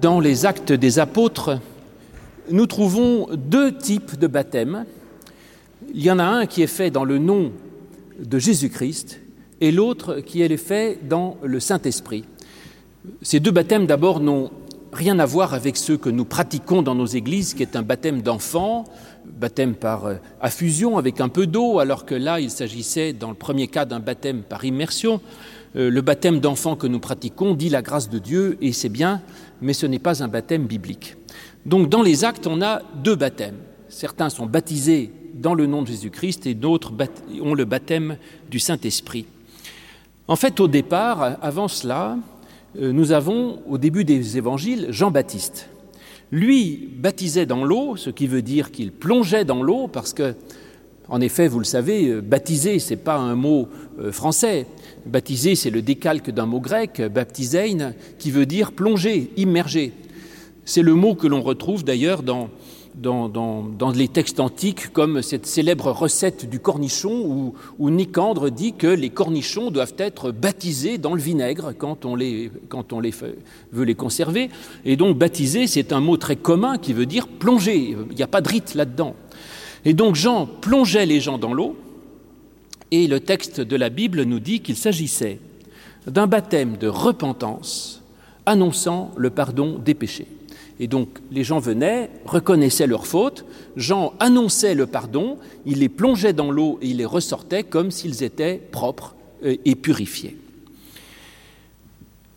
dans les actes des apôtres, nous trouvons deux types de baptêmes. Il y en a un qui est fait dans le nom de Jésus-Christ et l'autre qui est fait dans le Saint-Esprit. Ces deux baptêmes d'abord n'ont rien à voir avec ceux que nous pratiquons dans nos églises, qui est un baptême d'enfant, baptême par euh, affusion avec un peu d'eau, alors que là il s'agissait dans le premier cas d'un baptême par immersion. Euh, le baptême d'enfant que nous pratiquons dit la grâce de Dieu et c'est bien, mais ce n'est pas un baptême biblique. Donc dans les actes, on a deux baptêmes. Certains sont baptisés dans le nom de Jésus-Christ et d'autres ont le baptême du Saint-Esprit. En fait, au départ, avant cela, euh, nous avons au début des évangiles Jean-Baptiste. Lui baptisait dans l'eau, ce qui veut dire qu'il plongeait dans l'eau, parce que, en effet, vous le savez, euh, baptiser, ce n'est pas un mot euh, français. Baptiser, c'est le décalque d'un mot grec, baptisein, qui veut dire plonger, immerger. C'est le mot que l'on retrouve d'ailleurs dans, dans, dans, les textes antiques, comme cette célèbre recette du cornichon, où, où, Nicandre dit que les cornichons doivent être baptisés dans le vinaigre quand on, veut les conserver. Et donc baptiser, c'est un mot très commun qui veut dire plonger. Il n'y a pas de rite là-dedans. Et donc Jean plongeait les gens dans l'eau, et le texte de la Bible nous dit qu'il s'agissait d'un baptême de repentance annonçant le pardon des péchés. Et donc les gens venaient, reconnaissaient leurs fautes, Jean annonçait le pardon, il les plongeait dans l'eau et il les ressortait comme s'ils étaient propres euh, et purifiés.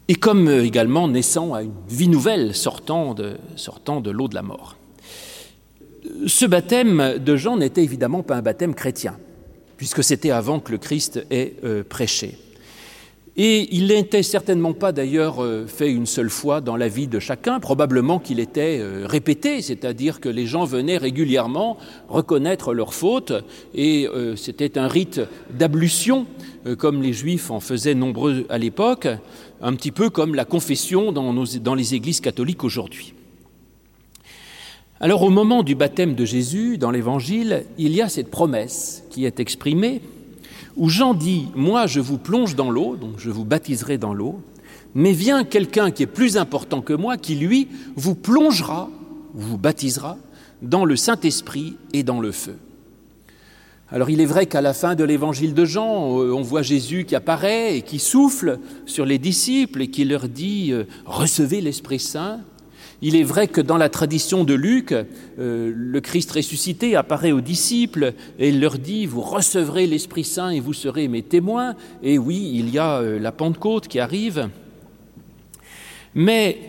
Et comme euh, également naissant à une vie nouvelle sortant de, sortant de l'eau de la mort. Ce baptême de Jean n'était évidemment pas un baptême chrétien, puisque c'était avant que le Christ ait euh, prêché. Et il n'était certainement pas d'ailleurs euh, fait une seule fois dans la vie de chacun, probablement qu'il était euh, répété, c'est-à-dire que les gens venaient régulièrement reconnaître leurs fautes, et c'était un rite d'ablution, comme les juifs en faisaient nombreux à l'époque, un petit peu comme la confession dans les églises catholiques aujourd'hui. Alors au moment du baptême de Jésus, dans l'Évangile, il y a cette promesse qui est exprimée, où Jean dit Moi, je vous plonge dans l'eau, donc je vous baptiserai dans l'eau, mais vient quelqu'un qui est plus important que moi, qui lui vous plongera, vous baptisera dans le Saint-Esprit et dans le feu. Alors il est vrai qu'à la fin de l'évangile de Jean, euh, on voit Jésus qui apparaît et qui souffle sur les disciples et qui leur dit euh, Recevez l'Esprit Saint. Il est vrai que dans la tradition de Luc, euh, le Christ ressuscité apparaît aux disciples et il leur dit, vous recevrez l'Esprit Saint et vous serez mes témoins. Et oui, il y a euh, la Pentecôte qui arrive. Mais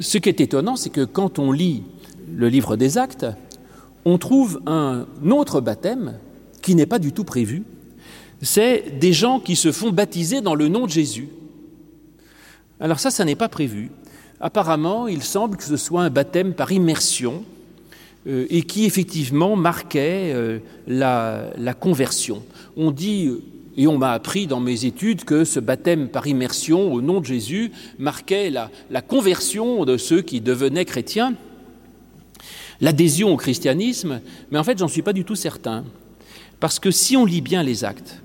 ce qui est étonnant, c'est que quand on lit le livre des actes, on trouve un autre baptême qui n'est pas du tout prévu. C'est des gens qui se font baptiser dans le nom de Jésus. Alors ça, ça n'est pas prévu. Apparemment, il semble que ce soit un baptême par immersion euh, et qui effectivement marquait euh, la, conversion. On dit, et on m'a appris dans mes études, que ce baptême par immersion au nom de Jésus marquait la, la conversion de ceux qui devenaient chrétiens, l'adhésion au christianisme, mais en fait, j'en suis pas du tout certain. Parce que si on lit bien les actes,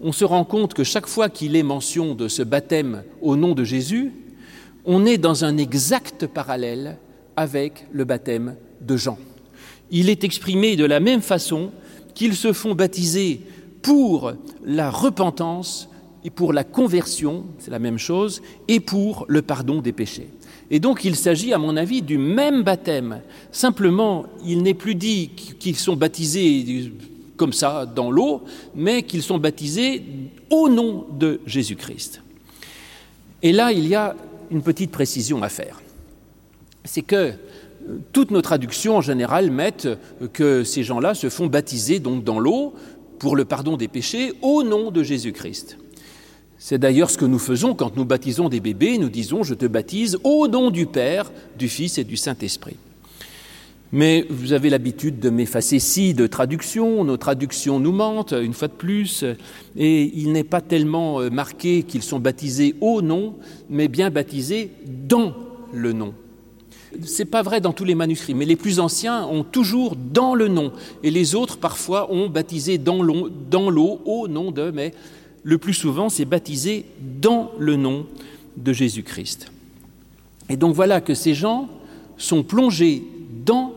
on se rend compte que chaque fois qu'il est mention de ce baptême au nom de Jésus, on est dans un exact parallèle avec le baptême de Jean. Il est exprimé de la même façon qu'ils se font baptiser pour la repentance et pour la conversion, c'est la même chose, et pour le pardon des péchés. Et donc il s'agit, à mon avis, du même baptême. Simplement, il n'est plus dit qu'ils sont baptisés comme ça dans l'eau, mais qu'ils sont baptisés au nom de Jésus-Christ. Et là, il y a une petite précision à faire. C'est que euh, toutes nos traductions en général mettent que ces gens-là se font baptiser donc dans l'eau pour le pardon des péchés au nom de Jésus-Christ. C'est d'ailleurs ce que nous faisons quand nous baptisons des bébés, nous disons je te baptise au nom du Père, du Fils et du Saint-Esprit. Mais vous avez l'habitude de m'effacer si de traduction, nos traductions nous mentent, une fois de plus, et il n'est pas tellement euh, marqué qu'ils sont baptisés au nom, mais bien baptisés dans le nom. Ce n'est pas vrai dans tous les manuscrits, mais les plus anciens ont toujours dans le nom, et les autres parfois ont baptisé dans l'eau, au nom de, mais le plus souvent c'est baptisé dans le nom de Jésus-Christ. Et donc voilà que ces gens sont plongés dans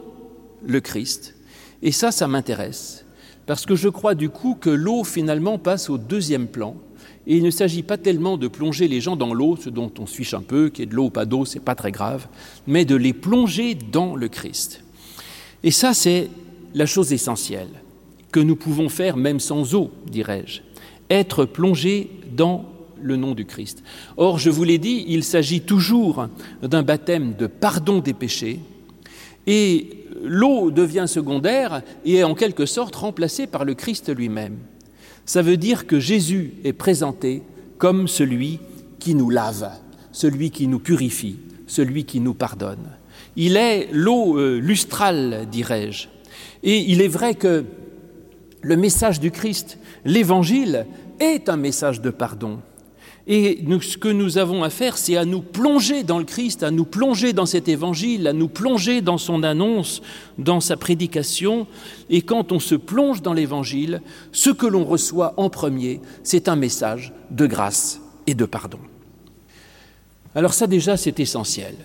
le Christ. Et ça, ça m'intéresse. Parce que je crois du coup que l'eau finalement passe au deuxième plan. Et il ne s'agit pas tellement de plonger les gens dans l'eau, ce dont on se un peu, qu'il y ait de l'eau ou pas d'eau, c'est pas très grave, mais de les plonger dans le Christ. Et ça, c'est la chose essentielle que nous pouvons faire même sans eau, dirais-je, être plongé dans le nom du Christ. Or, je vous l'ai dit, il s'agit toujours d'un baptême de pardon des péchés, et l'eau devient secondaire et est en quelque sorte remplacée par le Christ lui-même. Ça veut dire que Jésus est présenté comme celui qui nous lave, celui qui nous purifie, celui qui nous pardonne. Il est l'eau euh, lustrale, dirais-je. Et il est vrai que le message du Christ, l'évangile, est un message de pardon. Et ce que nous avons à faire, c'est à nous plonger dans le Christ, à nous plonger dans cet évangile, à nous plonger dans son annonce, dans sa prédication. Et quand on se plonge dans l'évangile, ce que l'on reçoit en premier, c'est un message de grâce et de pardon. Alors ça déjà, c'est essentiel,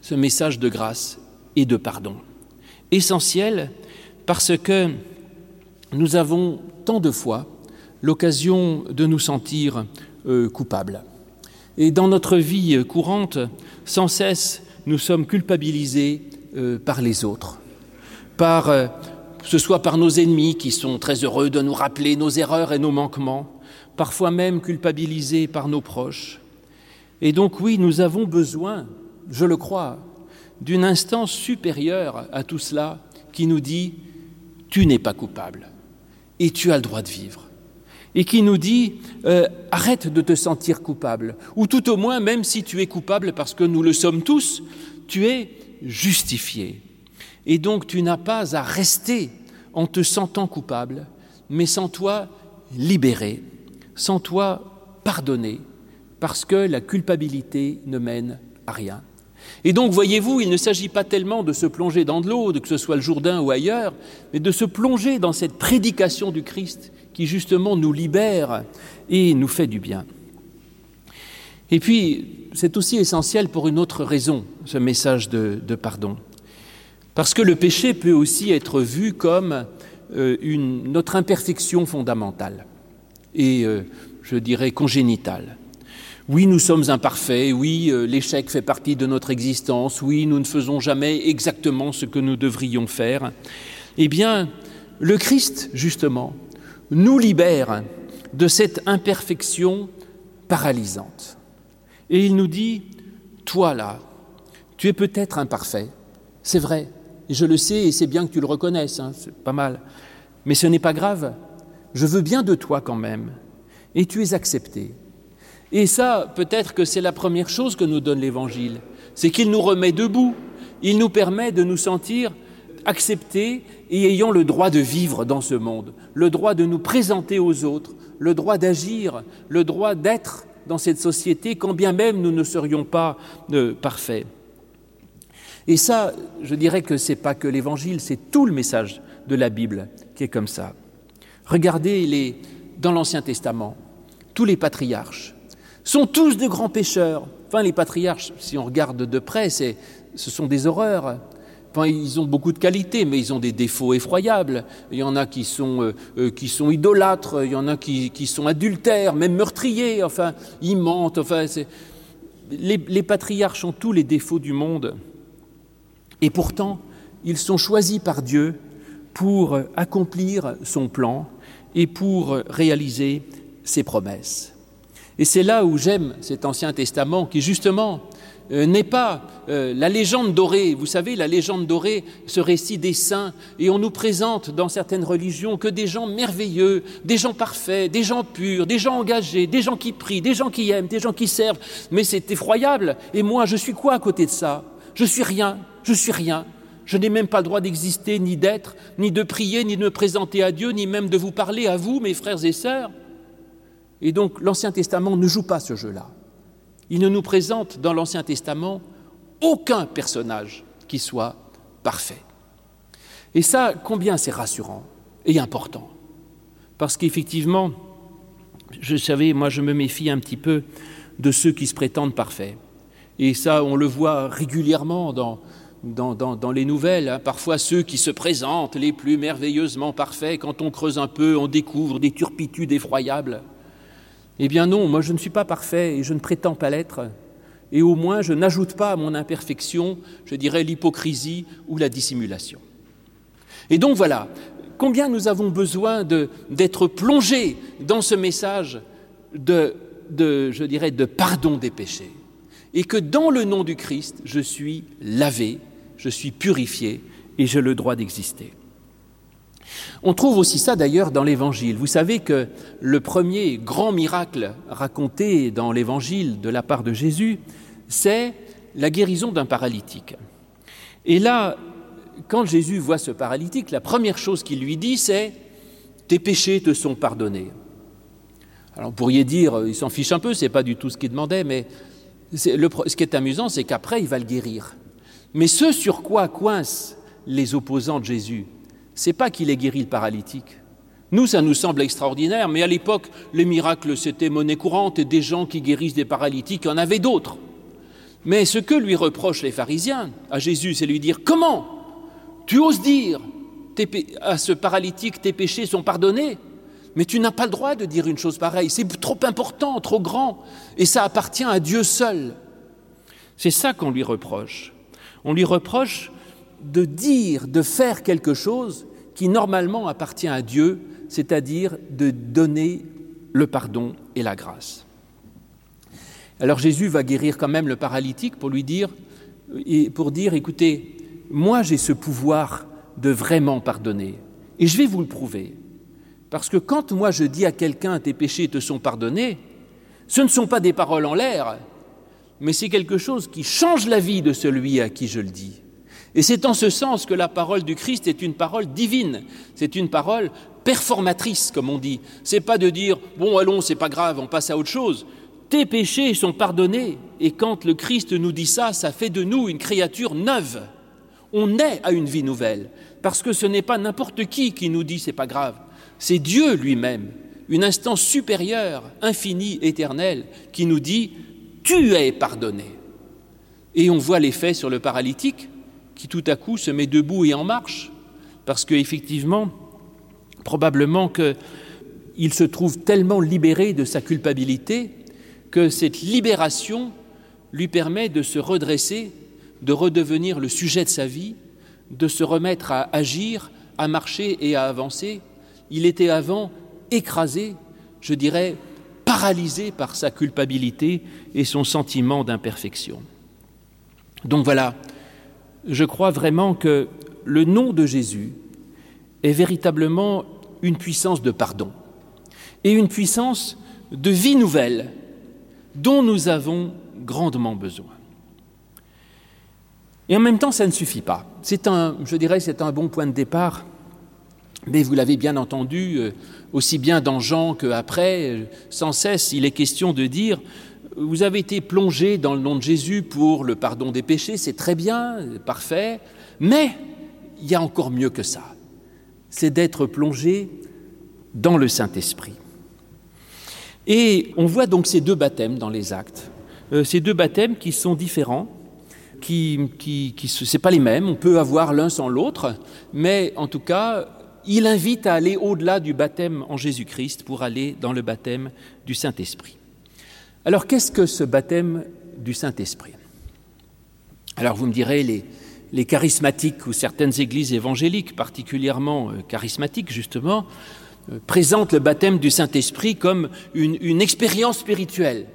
ce message de grâce et de pardon. Essentiel parce que nous avons tant de fois l'occasion de nous sentir euh, coupables. Et dans notre vie courante, sans cesse, nous sommes culpabilisés euh, par les autres, par, euh, ce soit par nos ennemis qui sont très heureux de nous rappeler nos erreurs et nos manquements, parfois même culpabilisés par nos proches. Et donc oui, nous avons besoin, je le crois, d'une instance supérieure à tout cela qui nous dit tu n'es pas coupable et tu as le droit de vivre et qui nous dit euh, arrête de te sentir coupable, ou tout au moins, même si tu es coupable, parce que nous le sommes tous, tu es justifié. Et donc tu n'as pas à rester en te sentant coupable, mais sans toi libéré, sans toi pardonné, parce que la culpabilité ne mène à rien. Et donc, voyez-vous, il ne s'agit pas tellement de se plonger dans de l'eau, que ce soit le Jourdain ou ailleurs, mais de se plonger dans cette prédication du Christ qui justement nous libère et nous fait du bien. Et puis, c'est aussi essentiel pour une autre raison, ce message de, pardon. Parce que le péché peut aussi être vu comme euh, notre imperfection fondamentale et, euh, je dirais, congénitale. Oui, nous sommes imparfaits, oui, euh, l'échec fait partie de notre existence, oui, nous ne faisons jamais exactement ce que nous devrions faire. Eh bien, le Christ, justement, nous libère de cette imperfection paralysante. Et il nous dit, toi là, tu es peut-être imparfait, c'est vrai, je le sais, et c'est bien que tu le reconnaisses, hein, c'est pas mal, mais ce n'est pas grave, je veux bien de toi quand même, et tu es accepté. Et ça, peut-être que c'est la première chose que nous donne l'Évangile, c'est qu'il nous remet debout, il nous permet de nous sentir acceptés et ayant le droit de vivre dans ce monde, le droit de nous présenter aux autres, le droit d'agir, le droit d'être dans cette société, quand bien même nous ne serions pas euh, parfaits. Et ça, je dirais que ce n'est pas que l'Évangile, c'est tout le message de la Bible qui est comme ça. Regardez dans l'Ancien Testament, tous les patriarches sont tous de grands pécheurs. Enfin, les patriarches, si on regarde de près, ce sont des horreurs ils ont beaucoup de qualités, mais ils ont des défauts effroyables. Il y en a qui sont, euh, euh, idolâtres, il y en a qui, qui, sont adultères, même meurtriers, enfin, ils mentent. Enfin, les, les patriarches ont tous les défauts du monde. Et pourtant, ils sont choisis par Dieu pour accomplir son plan et pour réaliser ses promesses. Et c'est là où j'aime cet Ancien Testament qui, justement, euh, n'est pas euh, la légende dorée. Vous savez, la légende dorée, ce récit des saints, et on nous présente dans certaines religions que des gens merveilleux, des gens parfaits, des gens purs, des gens engagés, des gens qui prient, des gens qui aiment, des gens qui servent. Mais c'est effroyable. Et moi, je suis quoi à côté de ça? Je suis rien, je suis rien. Je n'ai même pas le droit d'exister, ni d'être, ni de prier, ni de me présenter à Dieu, ni même de vous parler à vous, mes frères et sœurs. Et donc l'Ancien Testament ne joue pas ce jeu-là. Il ne nous présente dans l'Ancien Testament aucun personnage qui soit parfait. Et ça, combien c'est rassurant et important. Parce qu'effectivement, je savais, moi je me méfie un petit peu de ceux qui se prétendent parfaits. Et ça, on le voit régulièrement dans, dans, les nouvelles. Hein. Parfois, ceux qui se présentent les plus merveilleusement parfaits, quand on creuse un peu, on découvre des turpitudes effroyables. Eh bien non, moi je ne suis pas parfait et je ne prétends pas l'être. Et au moins, je n'ajoute pas à mon imperfection, je dirais, l'hypocrisie ou la dissimulation. Et donc voilà, combien nous avons besoin d'être plongés dans ce message de, je dirais, de pardon des péchés. Et que dans le nom du Christ, je suis lavé, je suis purifié et j'ai le droit d'exister. On trouve aussi ça d'ailleurs dans l'Évangile. Vous savez que le premier grand miracle raconté dans l'Évangile de la part de Jésus, c'est la guérison d'un paralytique. Et là, quand Jésus voit ce paralytique, la première chose qu'il lui dit, c'est Tes péchés te sont pardonnés. Alors, vous pourriez dire, il s'en fiche un peu, c'est pas du tout ce qu'il demandait, mais ce qui est amusant, c'est qu'après, il va le guérir. Mais ce sur quoi coincent les opposants de Jésus, c'est pas qu'il ait guéri le paralytique. Nous, ça nous semble extraordinaire, mais à l'époque, les miracles, c'était monnaie courante et des gens qui guérissent des paralytiques, il y en avait d'autres. Mais ce que lui reprochent les pharisiens à Jésus, c'est lui dire Comment tu oses dire à ce paralytique tes péchés sont pardonnés? Mais tu n'as pas le droit de dire une chose pareille, c'est trop important, trop grand, et ça appartient à Dieu seul. C'est ça qu'on lui reproche. On lui reproche de dire, de faire quelque chose qui normalement appartient à Dieu, c'est-à-dire de donner le pardon et la grâce. Alors Jésus va guérir quand même le paralytique pour lui dire, pour dire, écoutez, moi j'ai ce pouvoir de vraiment pardonner, et je vais vous le prouver. Parce que quand moi je dis à quelqu'un tes péchés te sont pardonnés, ce ne sont pas des paroles en l'air, mais c'est quelque chose qui change la vie de celui à qui je le dis. Et c'est en ce sens que la parole du Christ est une parole divine, c'est une parole performatrice, comme on dit. C'est pas de dire bon allons, c'est pas grave, on passe à autre chose. Tes péchés sont pardonnés. Et quand le Christ nous dit ça, ça fait de nous une créature neuve. On est à une vie nouvelle, parce que ce n'est pas n'importe qui qui nous dit c'est pas grave. C'est Dieu lui-même, une instance supérieure, infinie, éternelle, qui nous dit Tu es pardonné. Et on voit l'effet sur le paralytique qui tout à coup se met debout et en marche, parce qu'effectivement, probablement qu'il se trouve tellement libéré de sa culpabilité que cette libération lui permet de se redresser, de redevenir le sujet de sa vie, de se remettre à agir, à marcher et à avancer il était avant écrasé, je dirais, paralysé par sa culpabilité et son sentiment d'imperfection. Donc voilà, je crois vraiment que le nom de Jésus est véritablement une puissance de pardon et une puissance de vie nouvelle dont nous avons grandement besoin. Et en même temps, ça ne suffit pas. C'est un, je dirais, c'est un bon point de départ mais vous l'avez bien entendu, euh, aussi bien dans Jean qu'après, euh, sans cesse, il est question de dire, vous avez été plongé dans le nom de Jésus pour le pardon des péchés, c'est très bien, parfait, mais il y a encore mieux que ça, c'est d'être plongé dans le Saint-Esprit. Et on voit donc ces deux baptêmes dans les actes, euh, ces deux baptêmes qui sont différents, qui, qui, qui pas les mêmes, on peut avoir l'un sans l'autre, mais en tout cas, il invite à aller au-delà du baptême en Jésus-Christ pour aller dans le baptême du Saint-Esprit. Alors qu'est-ce que ce baptême du Saint-Esprit? Alors vous me direz, les, charismatiques ou certaines églises évangéliques, particulièrement euh, charismatiques justement, euh, présentent le baptême du Saint-Esprit comme une expérience spirituelle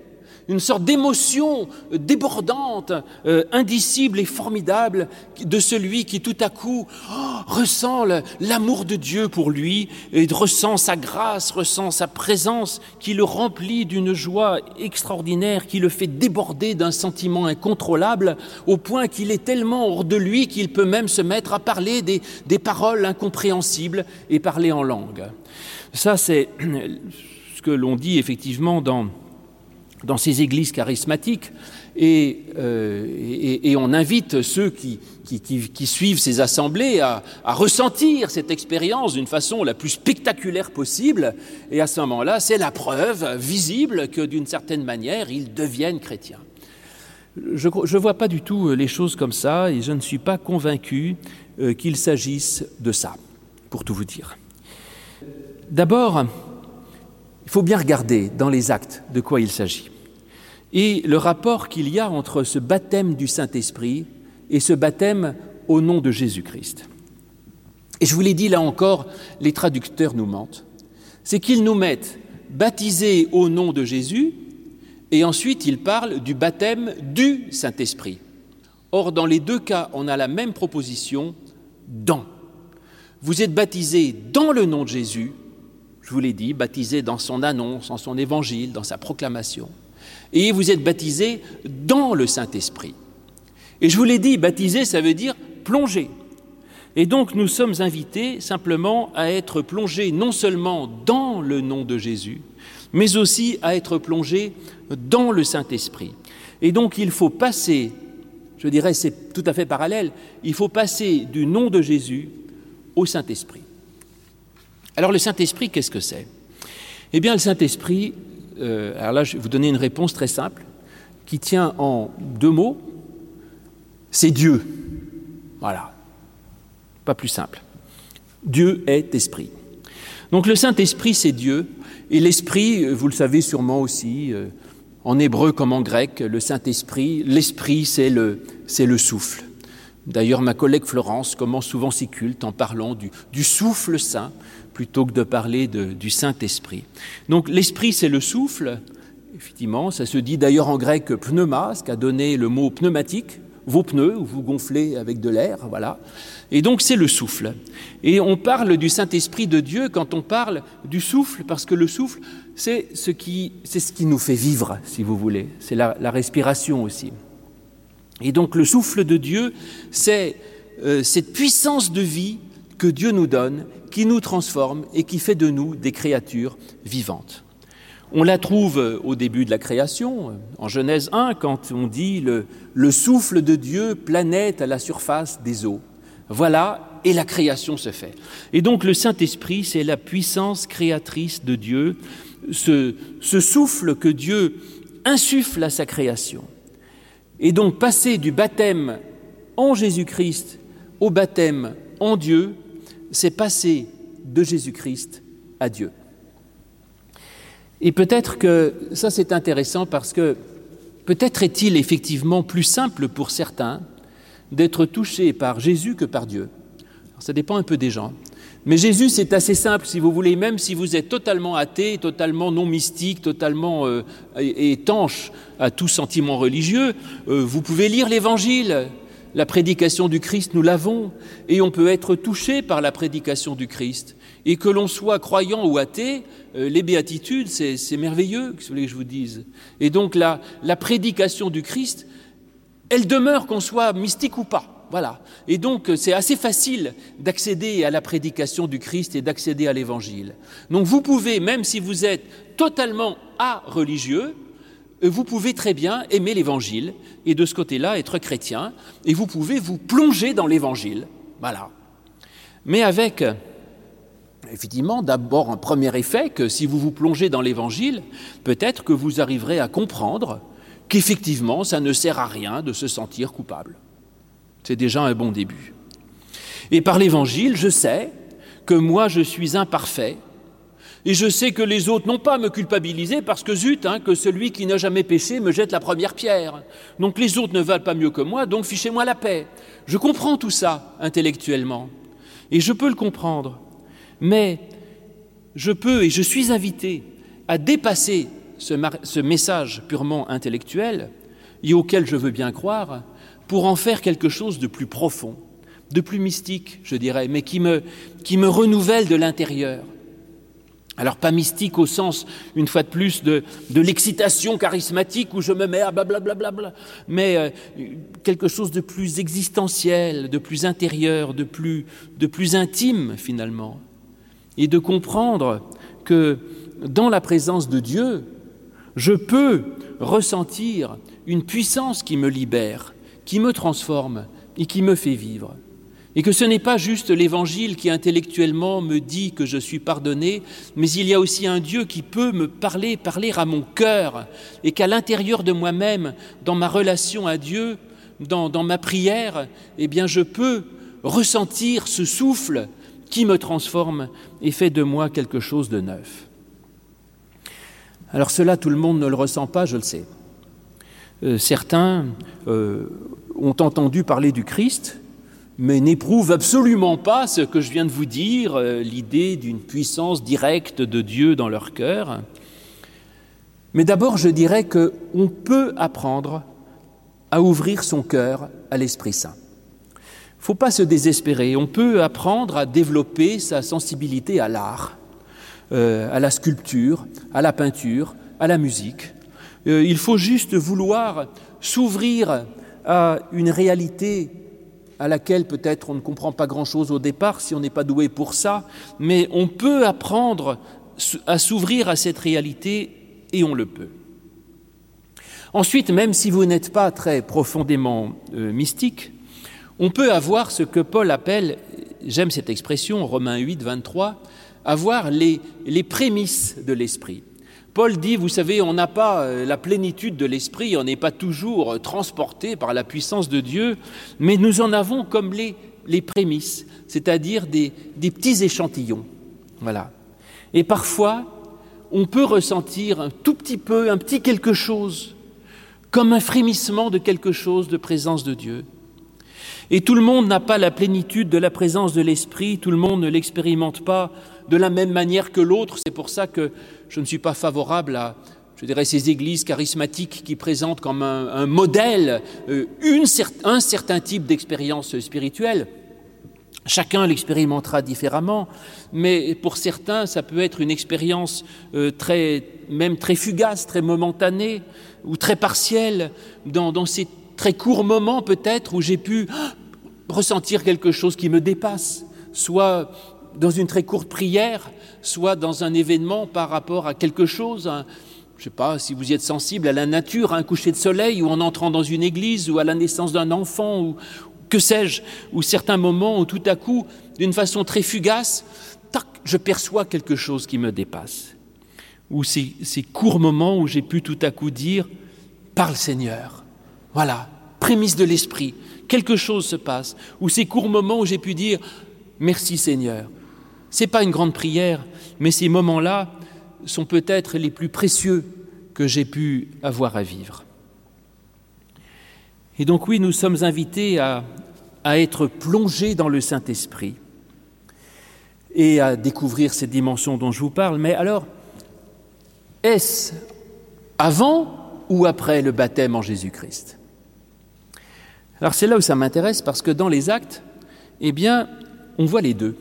une sorte d'émotion débordante, euh, indicible et formidable de celui qui tout à coup oh, ressent l'amour de Dieu pour lui et ressent sa grâce, ressent sa présence qui le remplit d'une joie extraordinaire, qui le fait déborder d'un sentiment incontrôlable au point qu'il est tellement hors de lui qu'il peut même se mettre à parler des, des paroles incompréhensibles et parler en langue. Ça, c'est ce que l'on dit effectivement dans dans ces églises charismatiques et, euh, on invite ceux qui, suivent ces assemblées à, ressentir cette expérience d'une façon la plus spectaculaire possible. Et à ce moment-là, c'est la preuve visible que d'une certaine manière, ils deviennent chrétiens. Je ne vois pas du tout les choses comme ça et je ne suis pas convaincu euh, qu'il s'agisse de ça, pour tout vous dire. D'abord, il faut bien regarder dans les actes de quoi il s'agit et le rapport qu'il y a entre ce baptême du Saint-Esprit et ce baptême au nom de Jésus-Christ. Et je vous l'ai dit là encore, les traducteurs nous mentent. C'est qu'ils nous mettent baptisés au nom de Jésus et ensuite ils parlent du baptême du Saint-Esprit. Or, dans les deux cas, on a la même proposition dans. Vous êtes baptisés dans le nom de Jésus, je vous l'ai dit, baptisés dans son annonce, en son évangile, dans sa proclamation et vous êtes baptisés dans le Saint-Esprit. Et je vous l'ai dit, baptiser, ça veut dire plonger. Et donc nous sommes invités simplement à être plongés non seulement dans le nom de Jésus, mais aussi à être plongés dans le Saint-Esprit. Et donc il faut passer, je dirais c'est tout à fait parallèle, il faut passer du nom de Jésus au Saint-Esprit. Alors le Saint-Esprit, qu'est-ce que c'est? Eh bien le Saint-Esprit, euh, alors là, je vais vous donner une réponse très simple qui tient en deux mots. C'est Dieu. Voilà. Pas plus simple. Dieu est esprit. Donc le Saint-Esprit, c'est Dieu. Et l'Esprit, vous le savez sûrement aussi, euh, en hébreu comme en grec, le Saint-Esprit, l'Esprit, c'est le, c'est le souffle. D'ailleurs, ma collègue Florence commence souvent ses cultes en parlant du, souffle saint, plutôt que de parler du Saint-Esprit. Donc l'Esprit, c'est le souffle, effectivement, ça se dit d'ailleurs en grec pneuma, ce qu'a donné le mot pneumatique, vos pneus, vous gonflez avec de l'air, voilà. Et donc c'est le souffle. Et on parle du Saint-Esprit de Dieu quand on parle du souffle, parce que le souffle, c'est ce qui, c'est ce qui nous fait vivre, si vous voulez. C'est la, respiration aussi. Et donc le souffle de Dieu, c'est euh, cette puissance de vie que Dieu nous donne, qui nous transforme et qui fait de nous des créatures vivantes. On la trouve au début de la création, en Genèse 1, quand on dit le, le souffle de Dieu planète à la surface des eaux. Voilà, et la création se fait. Et donc le Saint-Esprit, c'est la puissance créatrice de Dieu, ce souffle que Dieu insuffle à sa création. Et donc passer du baptême en Jésus-Christ au baptême en Dieu, c'est passer de Jésus-Christ à Dieu. Et peut-être que ça c'est intéressant parce que peut-être est-il effectivement plus simple pour certains d'être touchés par Jésus que par Dieu. ça dépend un peu des gens. Mais Jésus, c'est assez simple, si vous voulez, même si vous êtes totalement athée, totalement non mystique, totalement euh, étanche à tout sentiment religieux, euh, vous pouvez lire l'Évangile, la prédication du Christ, nous l'avons, et on peut être touché par la prédication du Christ. Et que l'on soit croyant ou athée, euh, les béatitudes, c'est merveilleux, que je vous dise. Et donc la, la prédication du Christ, elle demeure qu'on soit mystique ou pas. Voilà. Et donc c'est assez facile d'accéder à la prédication du Christ et d'accéder à l'Évangile. Donc vous pouvez, même si vous êtes totalement à religieux, vous pouvez très bien aimer l'Évangile et de ce côté-là être chrétien, et vous pouvez vous plonger dans l'Évangile. Voilà. Mais avec, effectivement, d'abord un premier effet que si vous vous plongez dans l'Évangile, peut-être que vous arriverez à comprendre qu'effectivement, ça ne sert à rien de se sentir coupable. C'est déjà un bon début. Et par l'Évangile, je sais que moi, je suis imparfait, et je sais que les autres n'ont pas à me culpabiliser parce que zut, hein, que celui qui n'a jamais péché me jette la première pierre. Donc les autres ne valent pas mieux que moi, donc fichez-moi la paix. Je comprends tout ça intellectuellement. Et je peux le comprendre. Mais je peux et je suis invité à dépasser ce, ce message purement intellectuel et auquel je veux bien croire pour en faire quelque chose de plus profond, de plus mystique, je dirais, mais qui me, renouvelle de l'intérieur alors pas mystique au sens, une fois de plus, de, l'excitation charismatique où je me mets à blablabla, mais euh, quelque chose de plus existentiel, de plus intérieur, de plus, de plus intime finalement. Et de comprendre que dans la présence de Dieu, je peux ressentir une puissance qui me libère, qui me transforme et qui me fait vivre. Et que ce n'est pas juste l'Évangile qui intellectuellement me dit que je suis pardonné, mais il y a aussi un Dieu qui peut me parler, parler à mon cœur, et qu'à l'intérieur de moi-même, dans ma relation à Dieu, dans, dans, ma prière, eh bien je peux ressentir ce souffle qui me transforme et fait de moi quelque chose de neuf. Alors cela, tout le monde ne le ressent pas, je le sais. Euh, certains euh, ont entendu parler du Christ, mais n'éprouvent absolument pas ce que je viens de vous dire, euh, l'idée d'une puissance directe de Dieu dans leur cœur. Mais d'abord, je dirais qu'on peut apprendre à ouvrir son cœur à l'Esprit Saint. Il ne faut pas se désespérer, on peut apprendre à développer sa sensibilité à l'art, à la sculpture, à la peinture, à la musique. Euh, il faut juste vouloir s'ouvrir à une réalité à laquelle peut-être on ne comprend pas grand-chose au départ si on n'est pas doué pour ça, mais on peut apprendre à s'ouvrir à cette réalité et on le peut. Ensuite, même si vous n'êtes pas très profondément euh, mystique, on peut avoir ce que Paul appelle, j'aime cette expression, Romains 8, 23, avoir les, les prémices de l'esprit. Paul dit, vous savez, on n'a pas euh, la plénitude de l'esprit, on n'est pas toujours euh, transporté par la puissance de Dieu, mais nous en avons comme les, les prémices, c'est-à-dire des, des petits échantillons. Voilà. Et parfois, on peut ressentir un tout petit peu, un petit quelque chose, comme un frémissement de quelque chose de présence de Dieu. Et tout le monde n'a pas la plénitude de la présence de l'Esprit, tout le monde ne l'expérimente pas de la même manière que l'autre. C'est pour ça que je ne suis pas favorable à, je dirais, ces églises charismatiques qui présentent comme un, modèle euh, un certain type d'expérience spirituelle. Chacun l'expérimentera différemment, mais pour certains, ça peut être une expérience euh, même très fugace, très momentanée ou très partielle, dans, dans ces très courts moments peut-être où j'ai pu ressentir quelque chose qui me dépasse, soit dans une très courte prière, soit dans un événement par rapport à quelque chose, je ne sais pas si vous y êtes sensible à la nature, à un coucher de soleil, ou en entrant dans une église, ou à la naissance d'un enfant, ou que sais-je, ou certains moments où tout à coup, d'une façon très fugace, tac, je perçois quelque chose qui me dépasse. Ou ces, ces courts moments où j'ai pu tout à coup dire, parle Seigneur. Voilà, prémisse de l'esprit, quelque chose se passe, ou ces courts moments où j'ai pu dire merci Seigneur. Ce n'est pas une grande prière, mais ces moments-là sont peut-être les plus précieux que j'ai pu avoir à vivre. Et donc oui, nous sommes invités à, être plongés dans le Saint-Esprit et à découvrir ces dimensions dont je vous parle. Mais alors, est-ce avant ou après le baptême en Jésus-Christ? Alors c'est là où ça m'intéresse parce que dans les actes, eh bien, on voit les deux.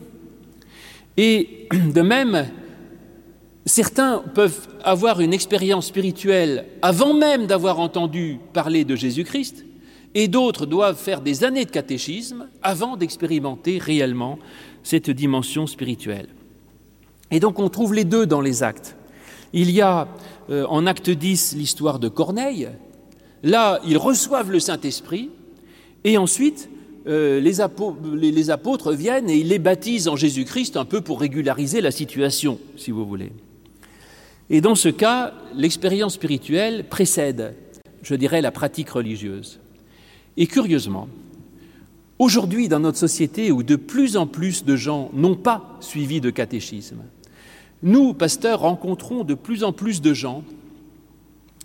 Et de même, certains peuvent avoir une expérience spirituelle avant même d'avoir entendu parler de Jésus-Christ, et d'autres doivent faire des années de catéchisme avant d'expérimenter réellement cette dimension spirituelle. Et donc on trouve les deux dans les actes. Il y a euh, en acte 10 l'histoire de Corneille. Là, ils reçoivent le Saint-Esprit, et ensuite, euh, les, apôtres, viennent et ils les baptisent en Jésus-Christ un peu pour régulariser la situation, si vous voulez. Et dans ce cas, l'expérience spirituelle précède, je dirais, la pratique religieuse. Et curieusement, aujourd'hui dans notre société où de plus en plus de gens n'ont pas suivi de catéchisme, nous, pasteurs, rencontrons de plus en plus de gens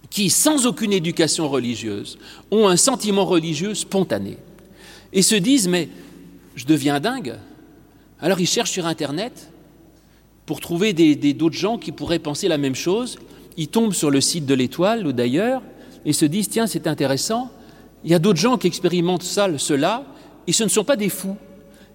qui, sans aucune éducation religieuse, ont un sentiment religieux spontané et se disent Mais je deviens dingue. Alors ils cherchent sur Internet pour trouver d'autres gens qui pourraient penser la même chose. Ils tombent sur le site de l'étoile ou d'ailleurs et se disent Tiens, c'est intéressant. Il y a d'autres gens qui expérimentent ça, cela, et ce ne sont pas des fous.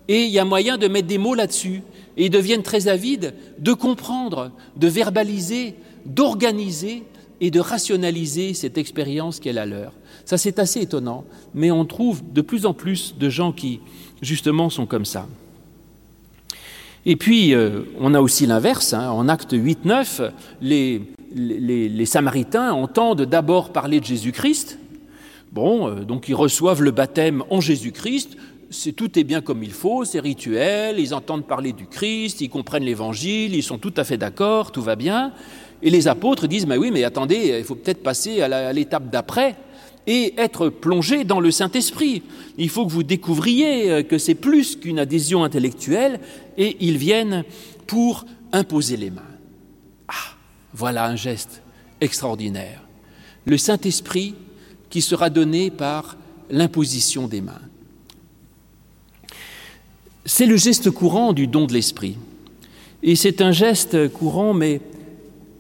Et il y a moyen de mettre des mots là-dessus. Et ils deviennent très avides de comprendre, de verbaliser, d'organiser et de rationaliser cette expérience qui est la leur. Ça, c'est assez étonnant, mais on trouve de plus en plus de gens qui, justement, sont comme ça. Et puis, euh, on a aussi l'inverse. Hein. En acte 8-9, les, Samaritains entendent d'abord parler de Jésus-Christ. Bon, euh, donc ils reçoivent le baptême en Jésus-Christ. tout est bien comme il faut, c'est rituel, ils entendent parler du Christ, ils comprennent l'Évangile, ils sont tout à fait d'accord, tout va bien. Et les apôtres disent, mais oui, mais attendez, il faut peut-être passer à l'étape d'après et être plongé dans le Saint-Esprit. Il faut que vous découvriez euh, que c'est plus qu'une adhésion intellectuelle et ils viennent pour imposer les mains. Ah, voilà un geste extraordinaire. Le Saint-Esprit qui sera donné par l'imposition des mains. C'est le geste courant du don de l'Esprit. Et c'est un geste courant, mais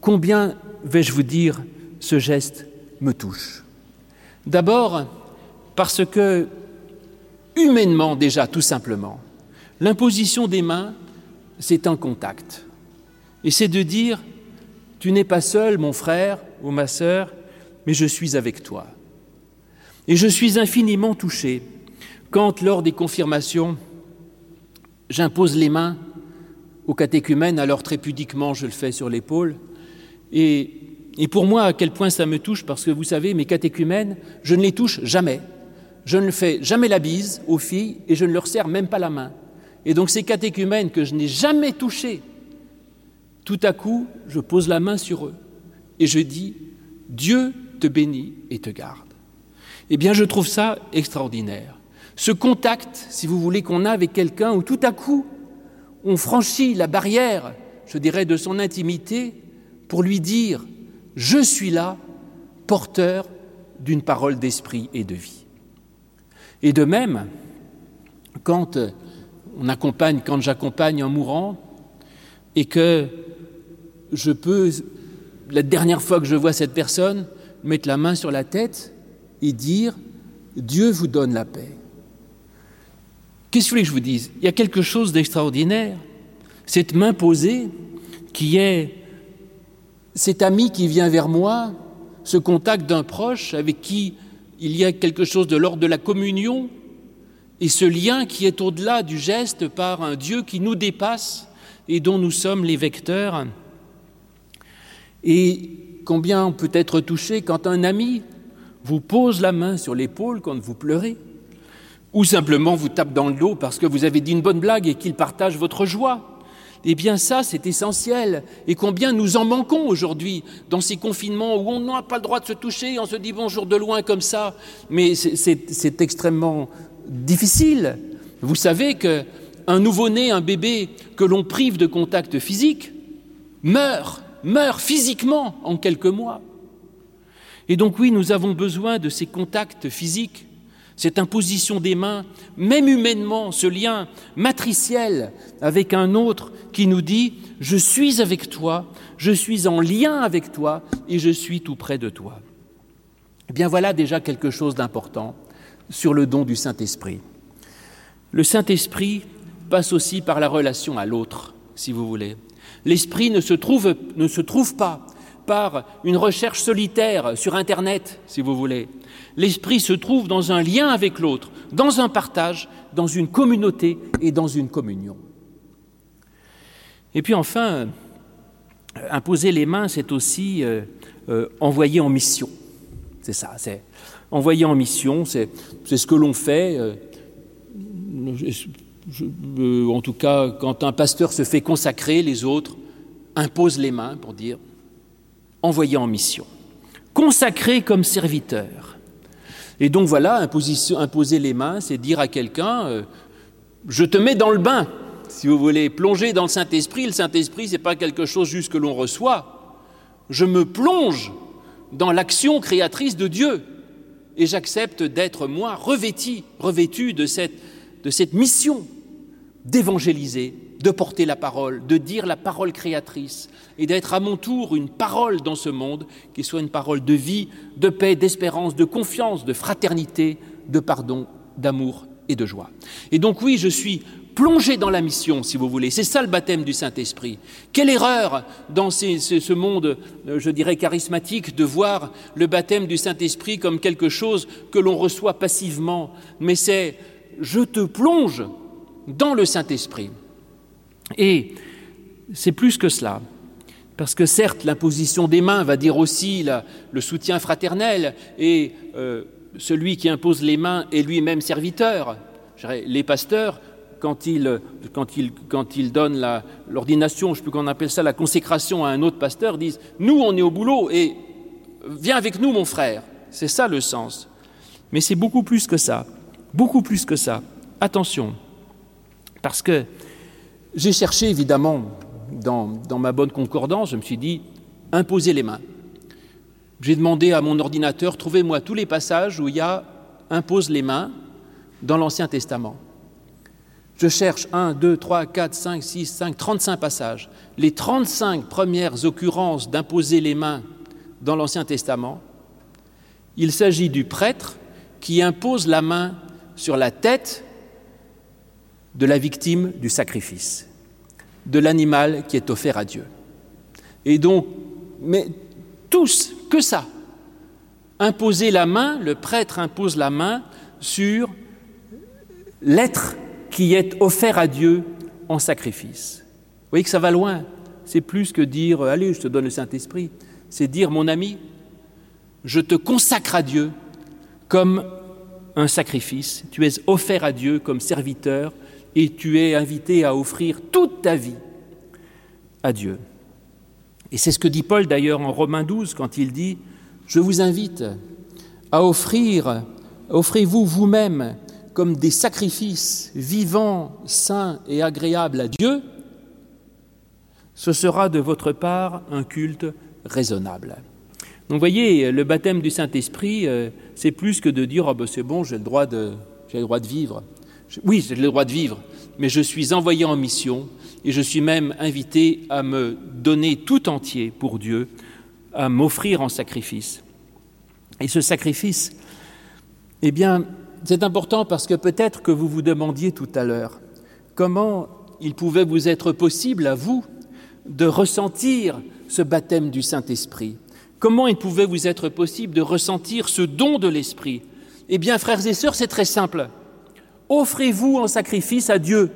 combien, vais-je vous dire, ce geste me touche D'abord parce que, humainement déjà, tout simplement, l'imposition des mains, c'est un contact. Et c'est de dire, tu n'es pas seul, mon frère ou ma sœur, mais je suis avec toi. Et je suis infiniment touché quand, lors des confirmations, j'impose les mains aux catéchumènes, alors très pudiquement je le fais sur l'épaule, et, et, pour moi, à quel point ça me touche, parce que vous savez, mes catéchumènes, je ne les touche jamais. Je ne fais jamais la bise aux filles et je ne leur serre même pas la main. Et donc ces catéchumènes que je n'ai jamais touchés, tout à coup, je pose la main sur eux et je dis, Dieu te bénit et te garde. Eh bien, je trouve ça extraordinaire. Ce contact, si vous voulez, qu'on a avec quelqu'un où tout à coup, on franchit la barrière, je dirais, de son intimité pour lui dire Je suis là, porteur d'une parole d'esprit et de vie. Et de même, quand on accompagne, quand j'accompagne un mourant, et que je peux, la dernière fois que je vois cette personne, mettre la main sur la tête et dire Dieu vous donne la paix. Qu'est-ce que vous voulez que je vous dise? Il y a quelque chose d'extraordinaire. Cette main posée qui est cet ami qui vient vers moi, ce contact d'un proche avec qui il y a quelque chose de l'ordre de la communion, et ce lien qui est au-delà du geste par un Dieu qui nous dépasse et dont nous sommes les vecteurs. Et combien on peut être touché quand un ami vous pose la main sur l'épaule quand vous pleurez, ou simplement vous tape dans le dos parce que vous avez dit une bonne blague et qu'il partage votre joie. Eh bien ça, c'est essentiel. Et combien nous en manquons aujourd'hui dans ces confinements où on n'a pas le droit de se toucher, on se dit bonjour de loin comme ça, mais c'est extrêmement difficile. Vous savez qu'un nouveau-né, un bébé que l'on prive de contact physique, meurt, meurt physiquement en quelques mois. Et donc oui, nous avons besoin de ces contacts physiques cette imposition des mains, même humainement, ce lien matriciel avec un autre qui nous dit Je suis avec toi, je suis en lien avec toi et je suis tout près de toi. Eh bien voilà déjà quelque chose d'important sur le don du Saint-Esprit. Le Saint-Esprit passe aussi par la relation à l'autre, si vous voulez. L'Esprit ne, se trouve, ne se trouve pas par une recherche solitaire sur Internet, si vous voulez l'esprit se trouve dans un lien avec l'autre, dans un partage, dans une communauté et dans une communion. Et puis enfin, euh, imposer les mains, c'est aussi euh, euh, envoyer en mission. C'est ça, c'est envoyer en mission, c'est ce que l'on fait. en tout cas, quand un pasteur se fait consacrer, les autres imposent les mains pour dire envoyer en mission. Consacré comme serviteur. Et donc voilà, imposer les mains, c'est dire à quelqu'un, euh, je te mets dans le bain, si vous voulez, plonger dans le Saint-Esprit. Le Saint-Esprit, ce n'est pas quelque chose juste que l'on reçoit. Je me plonge dans l'action créatrice de Dieu et j'accepte d'être, moi, revêti, revêtu de cette, de cette mission d'évangéliser, de porter la parole, de dire la parole créatrice et d'être à mon tour une parole dans ce monde qui soit une parole de vie, de paix, d'espérance, de confiance, de fraternité, de pardon, d'amour et de joie. Et donc oui, je suis plongé dans la mission, si vous voulez. C'est ça le baptême du Saint-Esprit. Quelle erreur dans ce monde, euh, je dirais, charismatique, de voir le baptême du Saint-Esprit comme quelque chose que l'on reçoit passivement. Mais c'est je te plonge dans le Saint-Esprit. Et c'est plus que cela. Parce que certes, l'imposition des mains va dire aussi le soutien fraternel, et euh, celui qui impose les mains est lui-même serviteur. les pasteurs, quand ils, quand ils, quand ils donnent l'ordination, je ne sais plus qu'on appelle ça, la consécration à un autre pasteur, disent Nous, on est au boulot et viens avec nous, mon frère. C'est ça le sens. Mais c'est beaucoup plus que ça. Beaucoup plus que ça. Attention. Parce que j'ai cherché, évidemment, dans, ma bonne concordance, je me suis dit Imposer les mains. J'ai demandé à mon ordinateur Trouvez-moi tous les passages où il y a impose les mains dans l'Ancien Testament. Je cherche 1, 2, 3, 4, 5, 6, 5, 35 passages. Les 35 premières occurrences d'imposer les mains dans l'Ancien Testament, il s'agit du prêtre qui impose la main sur la tête de la victime du sacrifice, de l'animal qui est offert à Dieu. Et donc, mais tous, que ça. Imposer la main, le prêtre impose la main sur l'être qui est offert à Dieu en sacrifice. Vous voyez que ça va loin. C'est plus que dire Allez, je te donne le Saint-Esprit. C'est dire Mon ami, je te consacre à Dieu comme un sacrifice. Tu es offert à Dieu comme serviteur et tu es invité à offrir toute ta vie à Dieu. Et c'est ce que dit Paul d'ailleurs en Romains 12 quand il dit Je vous invite à offrir, offrez-vous vous-même comme des sacrifices vivants, saints et agréables à Dieu, ce sera de votre part un culte raisonnable. Donc voyez, le baptême du Saint-Esprit, euh, c'est plus que de dire oh ben c'est bon, j'ai le, droit de, j'ai le droit de vivre. Oui, j'ai le droit de vivre, mais je suis envoyé en mission et je suis même invité à me donner tout entier pour Dieu, à m'offrir en sacrifice. Et ce sacrifice, eh bien, c'est important parce que peut-être que vous vous demandiez tout à l'heure comment il pouvait vous être possible à vous de ressentir ce baptême du Saint-Esprit? Comment il pouvait vous être possible de ressentir ce don de l'Esprit? Eh bien, frères et sœurs, c'est très simple. Offrez-vous en sacrifice à Dieu.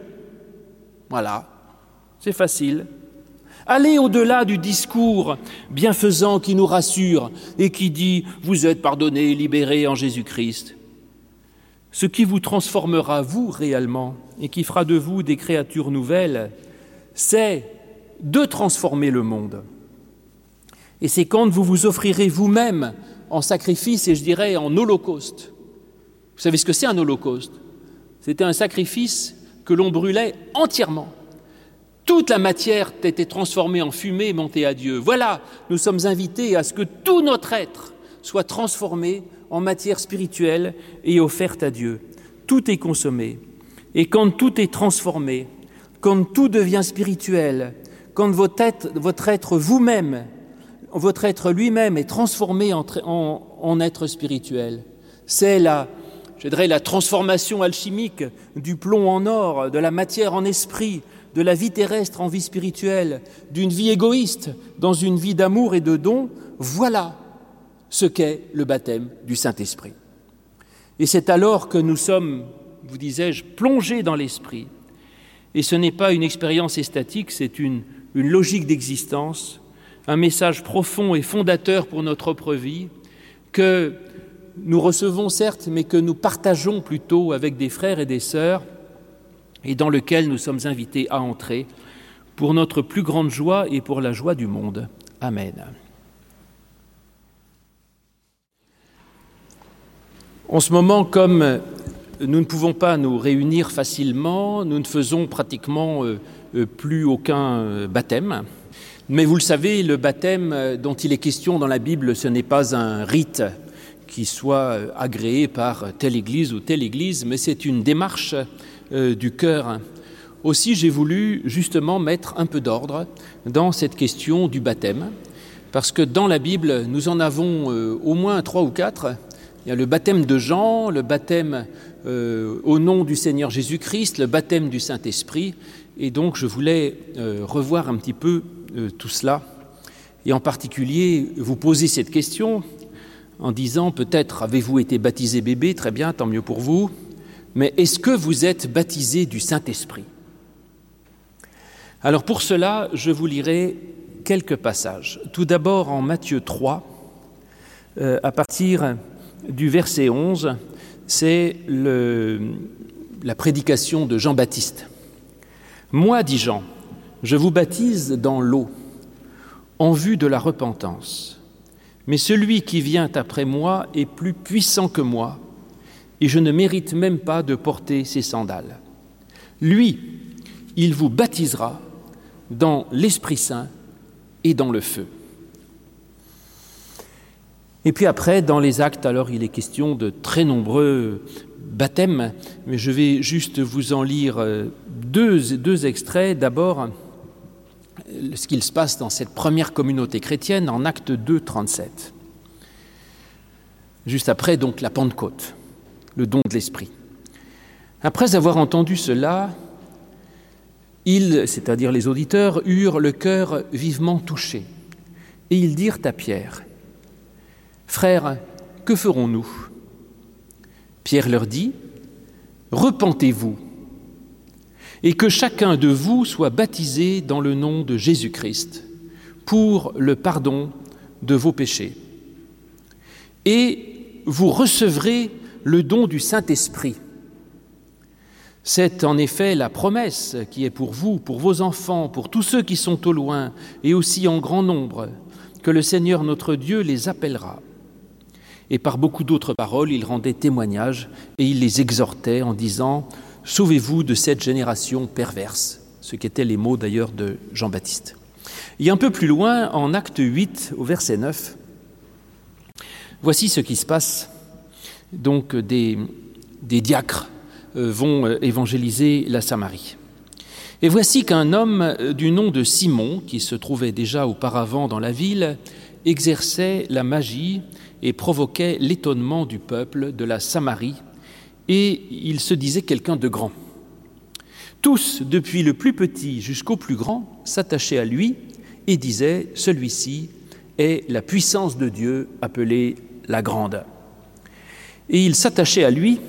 Voilà, c'est facile. Allez au-delà du discours bienfaisant qui nous rassure et qui dit ⁇ Vous êtes pardonné, libéré en Jésus-Christ ⁇ ce qui vous transformera, vous, réellement, et qui fera de vous des créatures nouvelles, c'est de transformer le monde. Et c'est quand vous vous offrirez vous-même en sacrifice, et je dirais en holocauste. Vous savez ce que c'est un holocauste? C'était un sacrifice que l'on brûlait entièrement. Toute la matière était transformée en fumée montée à Dieu. Voilà, nous sommes invités à ce que tout notre être soit transformé en matière spirituelle et offerte à Dieu. Tout est consommé. Et quand tout est transformé, quand tout devient spirituel, quand votre être, votre être vous-même, votre être lui-même est transformé en, en, être spirituel, c'est la, je dirais, la transformation alchimique du plomb en or, de la matière en esprit, de la vie terrestre en vie spirituelle, d'une vie égoïste dans une vie d'amour et de don, voilà ce qu'est le baptême du Saint-Esprit. Et c'est alors que nous sommes, vous disais-je, plongés dans l'Esprit. Et ce n'est pas une expérience estatique, c'est une, une logique d'existence, un message profond et fondateur pour notre propre vie, que nous recevons certes, mais que nous partageons plutôt avec des frères et des sœurs, et dans lequel nous sommes invités à entrer pour notre plus grande joie et pour la joie du monde. Amen. En ce moment, comme nous ne pouvons pas nous réunir facilement, nous ne faisons pratiquement euh, euh, plus aucun euh, baptême. Mais vous le savez, le baptême dont il est question dans la Bible, ce n'est pas un rite qui soit agréé par telle église ou telle église, mais c'est une démarche du cœur. Aussi, j'ai voulu justement mettre un peu d'ordre dans cette question du baptême, parce que dans la Bible, nous en avons au moins trois ou quatre il y a le baptême de Jean, le baptême euh, au nom du Seigneur Jésus-Christ, le baptême du Saint-Esprit. Et donc je voulais euh, revoir un petit peu euh, tout cela. Et en particulier vous poser cette question en disant peut-être avez-vous été baptisé bébé, très bien, tant mieux pour vous, mais est-ce que vous êtes baptisé du Saint-Esprit? Alors pour cela, je vous lirai quelques passages. Tout d'abord en Matthieu 3, à partir du verset 11, c'est la prédication de Jean-Baptiste. Moi, dit Jean, je vous baptise dans l'eau, en vue de la repentance. Mais celui qui vient après moi est plus puissant que moi, et je ne mérite même pas de porter ses sandales. Lui, il vous baptisera dans l'Esprit Saint et dans le feu. Et puis après, dans les actes, alors il est question de très nombreux baptêmes, mais je vais juste vous en lire euh, deux, deux extraits. D'abord, ce qu'il se passe dans cette première communauté chrétienne en acte 2, 37. Juste après, donc, la Pentecôte, le don de l'Esprit. Après avoir entendu cela, ils, c'est-à-dire les auditeurs, eurent le cœur vivement touché, et ils dirent à Pierre, Frères, que ferons-nous? Pierre leur dit, Repentez-vous, et que chacun de vous soit baptisé dans le nom de Jésus-Christ pour le pardon de vos péchés. Et vous recevrez le don du Saint-Esprit. C'est en effet la promesse qui est pour vous, pour vos enfants, pour tous ceux qui sont au loin et aussi en grand nombre, que le Seigneur notre Dieu les appellera. Et par beaucoup d'autres paroles, il rendait témoignage et il les exhortait en disant Sauvez-vous de cette génération perverse, ce qu'étaient les mots d'ailleurs de Jean-Baptiste. Et un peu plus loin, en acte 8, au verset 9, voici ce qui se passe. Donc des, des diacres euh, vont euh, évangéliser la Samarie. Et voici qu'un homme euh, du nom de Simon, qui se trouvait déjà auparavant dans la ville, exerçait la magie et provoquait l'étonnement du peuple de la Samarie, et il se disait quelqu'un de grand. Tous, depuis le plus petit jusqu'au plus grand, s'attachaient à lui et disaient, celui-ci est la puissance de Dieu appelée la grande. Et ils s'attachaient à lui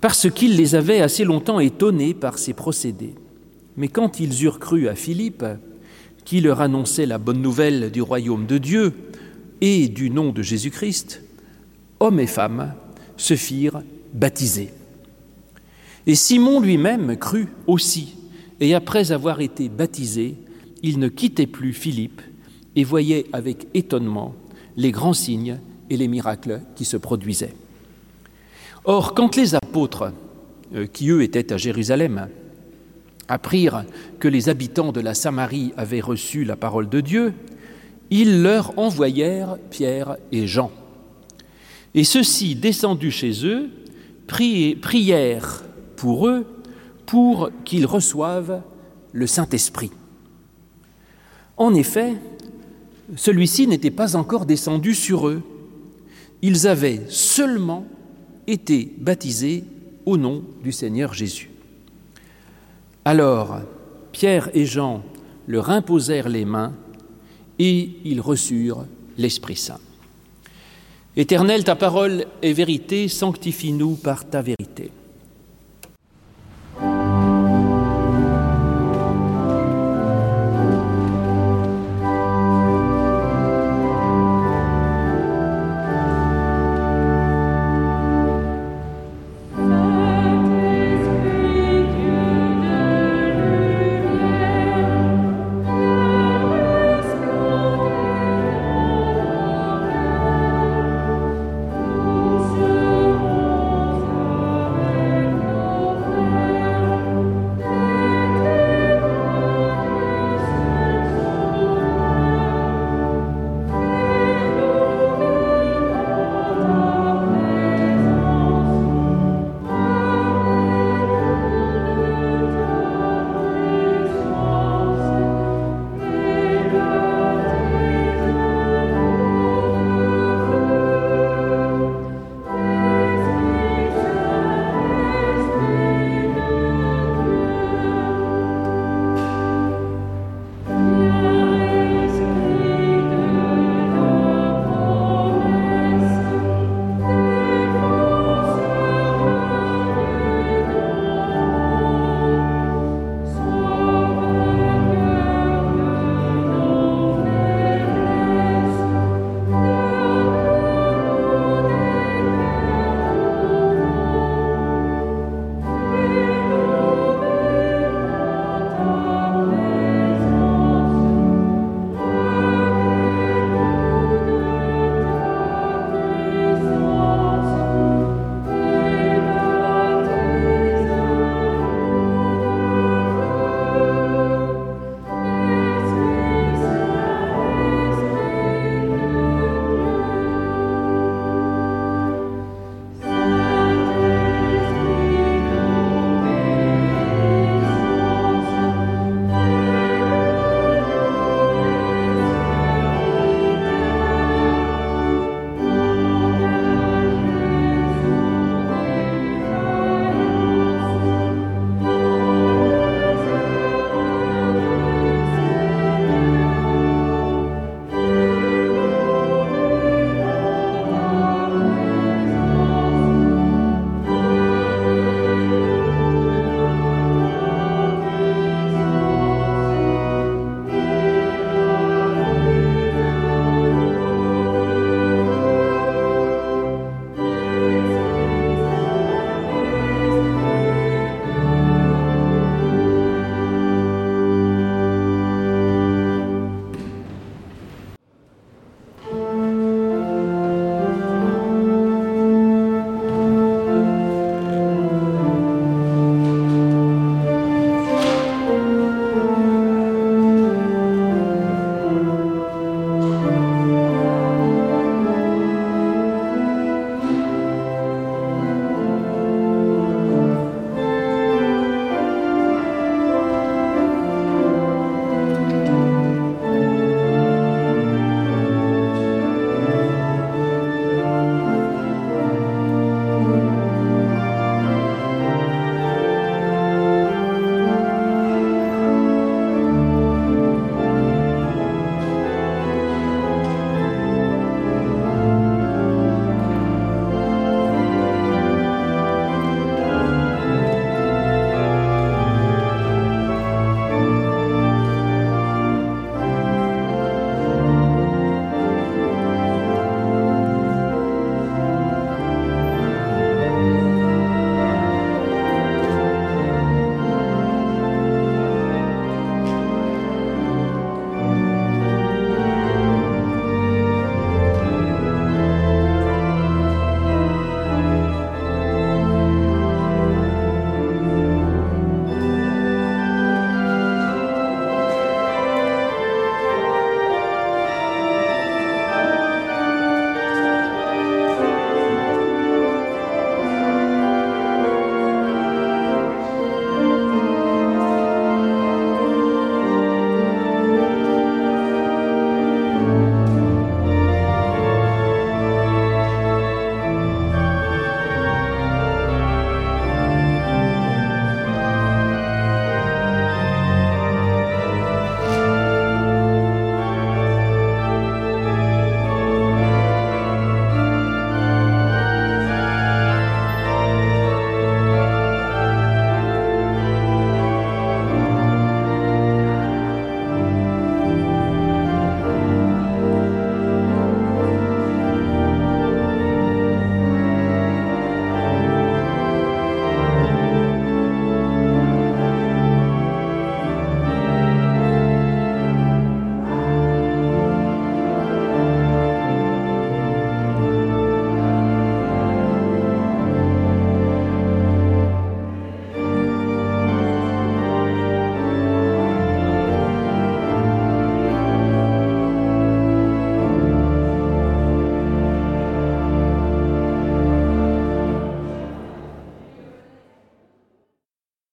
parce qu'il les avait assez longtemps étonnés par ses procédés. Mais quand ils eurent cru à Philippe, qui leur annonçait la bonne nouvelle du royaume de Dieu et du nom de Jésus-Christ, hommes et femmes se firent baptisés. Et Simon lui-même crut aussi, et après avoir été baptisé, il ne quittait plus Philippe et voyait avec étonnement les grands signes et les miracles qui se produisaient. Or, quand les apôtres, euh, qui eux étaient à Jérusalem, apprirent que les habitants de la Samarie avaient reçu la parole de Dieu, ils leur envoyèrent Pierre et Jean. Et ceux-ci, descendus chez eux, prièrent pour eux pour qu'ils reçoivent le Saint-Esprit. En effet, celui-ci n'était pas encore descendu sur eux. Ils avaient seulement été baptisés au nom du Seigneur Jésus. Alors, Pierre et Jean leur imposèrent les mains et ils reçurent l'Esprit Saint. Éternel, ta parole est vérité, sanctifie-nous par ta vérité.